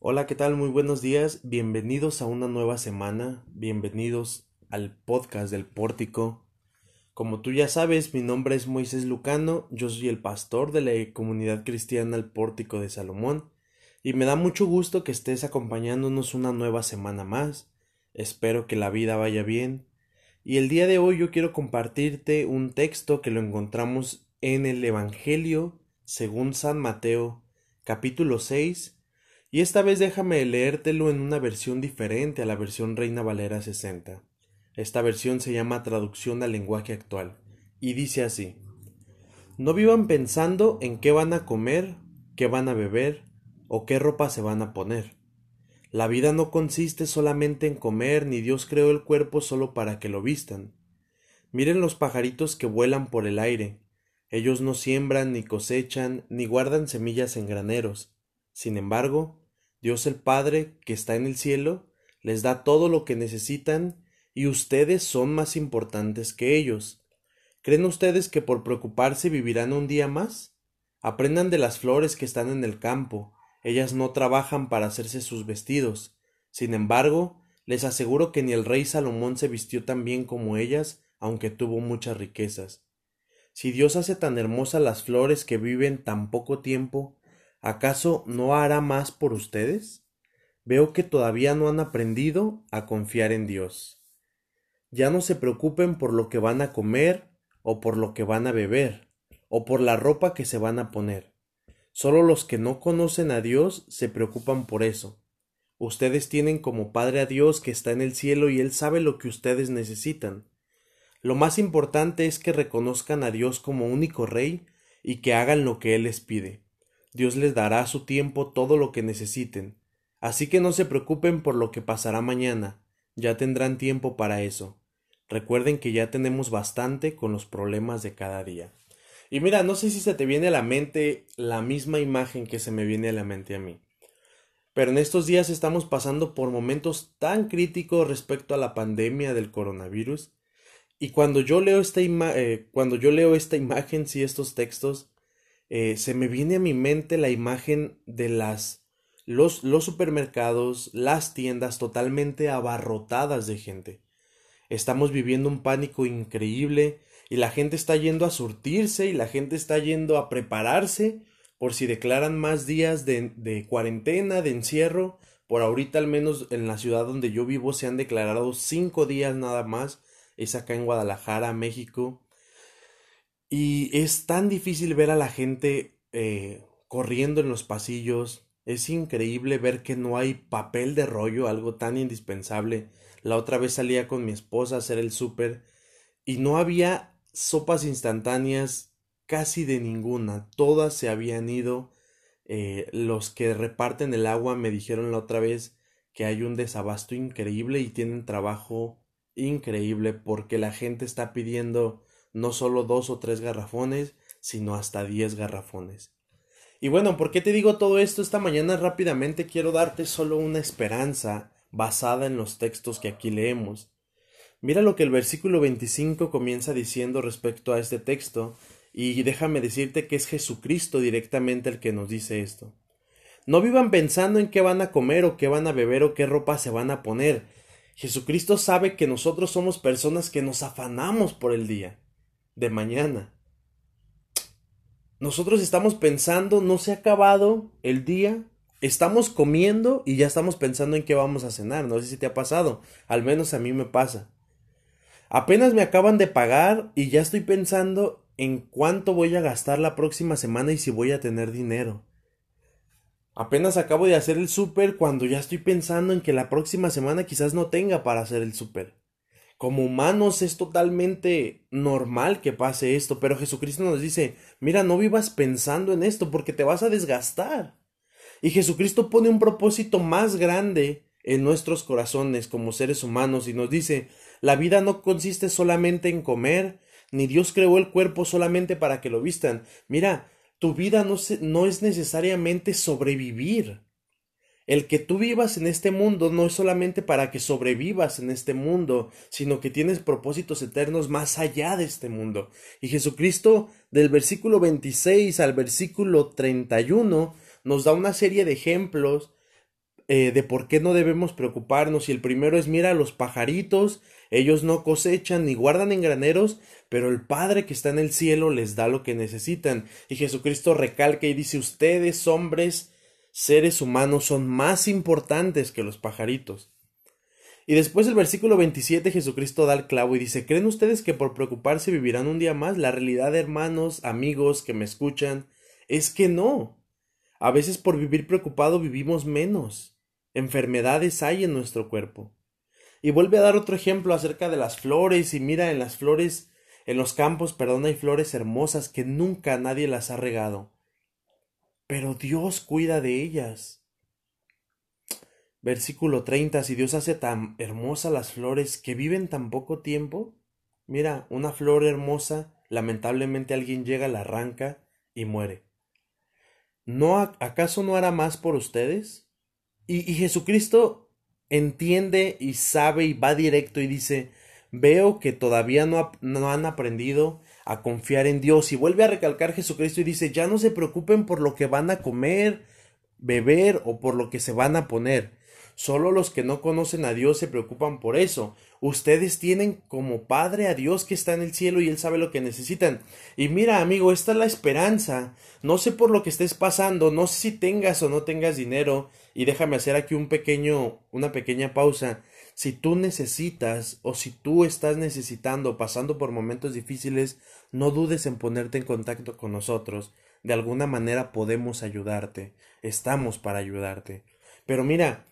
Hola, ¿qué tal? Muy buenos días. Bienvenidos a una nueva semana. Bienvenidos al podcast del Pórtico. Como tú ya sabes, mi nombre es Moisés Lucano. Yo soy el pastor de la comunidad cristiana El Pórtico de Salomón. Y me da mucho gusto que estés acompañándonos una nueva semana más. Espero que la vida vaya bien. Y el día de hoy yo quiero compartirte un texto que lo encontramos en el Evangelio según San Mateo, capítulo 6, y esta vez déjame leértelo en una versión diferente a la versión Reina Valera 60. Esta versión se llama Traducción al lenguaje actual y dice así: No vivan pensando en qué van a comer, qué van a beber o qué ropa se van a poner. La vida no consiste solamente en comer, ni Dios creó el cuerpo solo para que lo vistan. Miren los pajaritos que vuelan por el aire. Ellos no siembran, ni cosechan, ni guardan semillas en graneros. Sin embargo, Dios el Padre, que está en el cielo, les da todo lo que necesitan y ustedes son más importantes que ellos. ¿Creen ustedes que por preocuparse vivirán un día más? Aprendan de las flores que están en el campo. Ellas no trabajan para hacerse sus vestidos. Sin embargo, les aseguro que ni el rey Salomón se vistió tan bien como ellas, aunque tuvo muchas riquezas. Si Dios hace tan hermosas las flores que viven tan poco tiempo, ¿acaso no hará más por ustedes? Veo que todavía no han aprendido a confiar en Dios. Ya no se preocupen por lo que van a comer, o por lo que van a beber, o por la ropa que se van a poner. Solo los que no conocen a Dios se preocupan por eso. Ustedes tienen como Padre a Dios que está en el cielo y Él sabe lo que ustedes necesitan. Lo más importante es que reconozcan a Dios como único Rey y que hagan lo que Él les pide. Dios les dará a su tiempo todo lo que necesiten. Así que no se preocupen por lo que pasará mañana, ya tendrán tiempo para eso. Recuerden que ya tenemos bastante con los problemas de cada día. Y mira, no sé si se te viene a la mente la misma imagen que se me viene a la mente a mí. Pero en estos días estamos pasando por momentos tan críticos respecto a la pandemia del coronavirus. Y cuando yo leo esta, eh, cuando yo leo esta imagen, sí, estos textos, eh, se me viene a mi mente la imagen de las los, supermercados, las tiendas totalmente abarrotadas de gente. Estamos viviendo un pánico increíble y la gente está yendo a surtirse y la gente está yendo a prepararse por si declaran más días de, de cuarentena, de encierro. Por ahorita al menos en la ciudad donde yo vivo se han declarado cinco días nada más. Es acá en Guadalajara, México. Y es tan difícil ver a la gente eh, corriendo en los pasillos. Es increíble ver que no hay papel de rollo, algo tan indispensable. La otra vez salía con mi esposa a hacer el súper y no había sopas instantáneas casi de ninguna. Todas se habían ido. Eh, los que reparten el agua me dijeron la otra vez que hay un desabasto increíble y tienen trabajo increíble porque la gente está pidiendo no solo dos o tres garrafones, sino hasta diez garrafones. Y bueno, ¿por qué te digo todo esto esta mañana rápidamente? Quiero darte solo una esperanza basada en los textos que aquí leemos. Mira lo que el versículo 25 comienza diciendo respecto a este texto, y déjame decirte que es Jesucristo directamente el que nos dice esto. No vivan pensando en qué van a comer o qué van a beber o qué ropa se van a poner. Jesucristo sabe que nosotros somos personas que nos afanamos por el día de mañana. Nosotros estamos pensando, no se ha acabado el día, estamos comiendo y ya estamos pensando en qué vamos a cenar. No sé si te ha pasado, al menos a mí me pasa. Apenas me acaban de pagar y ya estoy pensando en cuánto voy a gastar la próxima semana y si voy a tener dinero. Apenas acabo de hacer el súper cuando ya estoy pensando en que la próxima semana quizás no tenga para hacer el súper. Como humanos es totalmente normal que pase esto, pero Jesucristo nos dice, mira, no vivas pensando en esto porque te vas a desgastar. Y Jesucristo pone un propósito más grande en nuestros corazones como seres humanos y nos dice, la vida no consiste solamente en comer, ni Dios creó el cuerpo solamente para que lo vistan. Mira, tu vida no, no es necesariamente sobrevivir. El que tú vivas en este mundo no es solamente para que sobrevivas en este mundo, sino que tienes propósitos eternos más allá de este mundo. Y Jesucristo, del versículo 26 al versículo 31, nos da una serie de ejemplos eh, de por qué no debemos preocuparnos y el primero es mira los pajaritos, ellos no cosechan ni guardan en graneros, pero el Padre que está en el cielo les da lo que necesitan. Y Jesucristo recalca y dice ustedes hombres, seres humanos son más importantes que los pajaritos. Y después el versículo 27 Jesucristo da el clavo y dice, ¿creen ustedes que por preocuparse vivirán un día más? La realidad, hermanos, amigos que me escuchan, es que no. A veces por vivir preocupado vivimos menos. Enfermedades hay en nuestro cuerpo. Y vuelve a dar otro ejemplo acerca de las flores y mira en las flores, en los campos, perdón, hay flores hermosas que nunca nadie las ha regado. Pero Dios cuida de ellas. Versículo 30. Si Dios hace tan hermosas las flores que viven tan poco tiempo. Mira, una flor hermosa, lamentablemente alguien llega, la arranca y muere. ¿No acaso no hará más por ustedes? Y, y Jesucristo entiende y sabe y va directo y dice, veo que todavía no, no, han aprendido a confiar en Dios. Y vuelve a recalcar Jesucristo y dice, ya no se preocupen por lo que van a comer, beber o por lo que se van a poner. Solo los que no conocen a Dios se preocupan por eso. Ustedes tienen como Padre a Dios que está en el cielo y Él sabe lo que necesitan. Y mira, amigo, esta es la esperanza. No sé por lo que estés pasando, no sé si tengas o no tengas dinero. Y déjame hacer aquí un pequeño, una pequeña pausa. Si tú necesitas o si tú estás necesitando, pasando por momentos difíciles, no dudes en ponerte en contacto con nosotros. De alguna manera podemos ayudarte. Estamos para ayudarte. Pero mira,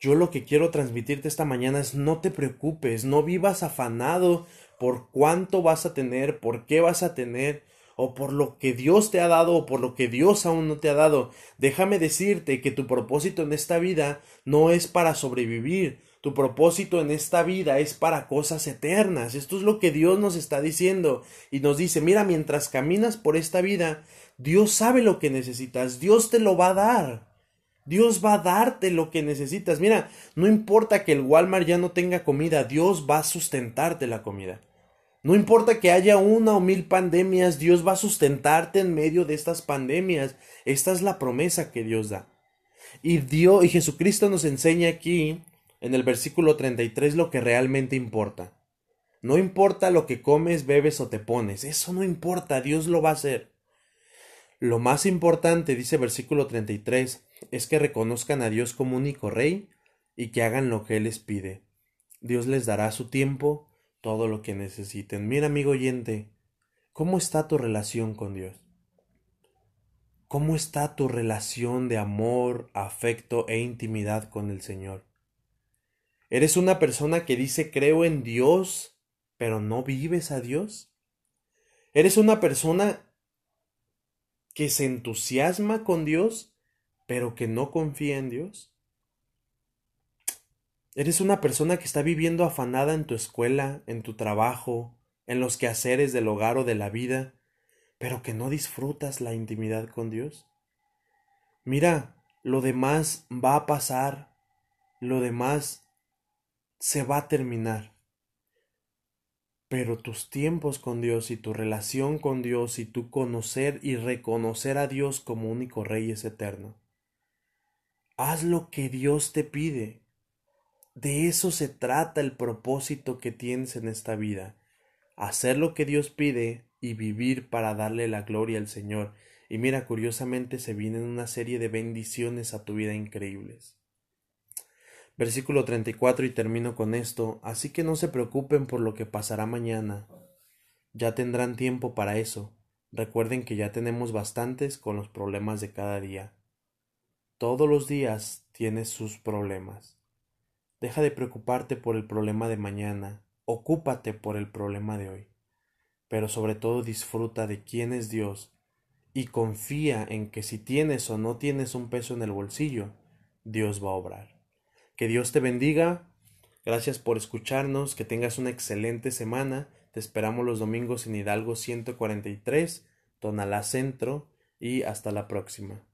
yo lo que quiero transmitirte esta mañana es no te preocupes, no vivas afanado por cuánto vas a tener, por qué vas a tener, o por lo que Dios te ha dado o por lo que Dios aún no te ha dado. Déjame decirte que tu propósito en esta vida no es para sobrevivir, tu propósito en esta vida es para cosas eternas. Esto es lo que Dios nos está diciendo y nos dice, mira, mientras caminas por esta vida, Dios sabe lo que necesitas, Dios te lo va a dar. Dios va a darte lo que necesitas. Mira, no importa que el Walmart ya no tenga comida, Dios va a sustentarte la comida. No importa que haya una o mil pandemias, Dios va a sustentarte en medio de estas pandemias. Esta es la promesa que Dios da. Y Dios y Jesucristo nos enseña aquí en el versículo 33 lo que realmente importa. No importa lo que comes, bebes o te pones, eso no importa, Dios lo va a hacer. Lo más importante, dice versículo 33, es que reconozcan a Dios como único Rey y que hagan lo que Él les pide. Dios les dará su tiempo todo lo que necesiten. Mira, amigo oyente, ¿cómo está tu relación con Dios? ¿Cómo está tu relación de amor, afecto e intimidad con el Señor? ¿Eres una persona que dice creo en Dios, pero no vives a Dios? ¿Eres una persona que se entusiasma con Dios, pero que no confía en Dios? ¿Eres una persona que está viviendo afanada en tu escuela, en tu trabajo, en los quehaceres del hogar o de la vida, pero que no disfrutas la intimidad con Dios? Mira, lo demás va a pasar, lo demás se va a terminar. Pero tus tiempos con Dios y tu relación con Dios y tu conocer y reconocer a Dios como único Rey es eterno. Haz lo que Dios te pide. De eso se trata el propósito que tienes en esta vida. Hacer lo que Dios pide y vivir para darle la gloria al Señor. Y mira, curiosamente se vienen una serie de bendiciones a tu vida increíbles. Versículo 34 y termino con esto, así que no se preocupen por lo que pasará mañana. Ya tendrán tiempo para eso. Recuerden que ya tenemos bastantes con los problemas de cada día. Todos los días tienes sus problemas. Deja de preocuparte por el problema de mañana, ocúpate por el problema de hoy. Pero sobre todo disfruta de quién es Dios y confía en que si tienes o no tienes un peso en el bolsillo, Dios va a obrar. Que Dios te bendiga. Gracias por escucharnos. Que tengas una excelente semana. Te esperamos los domingos en Hidalgo 143, Tonalá Centro y hasta la próxima.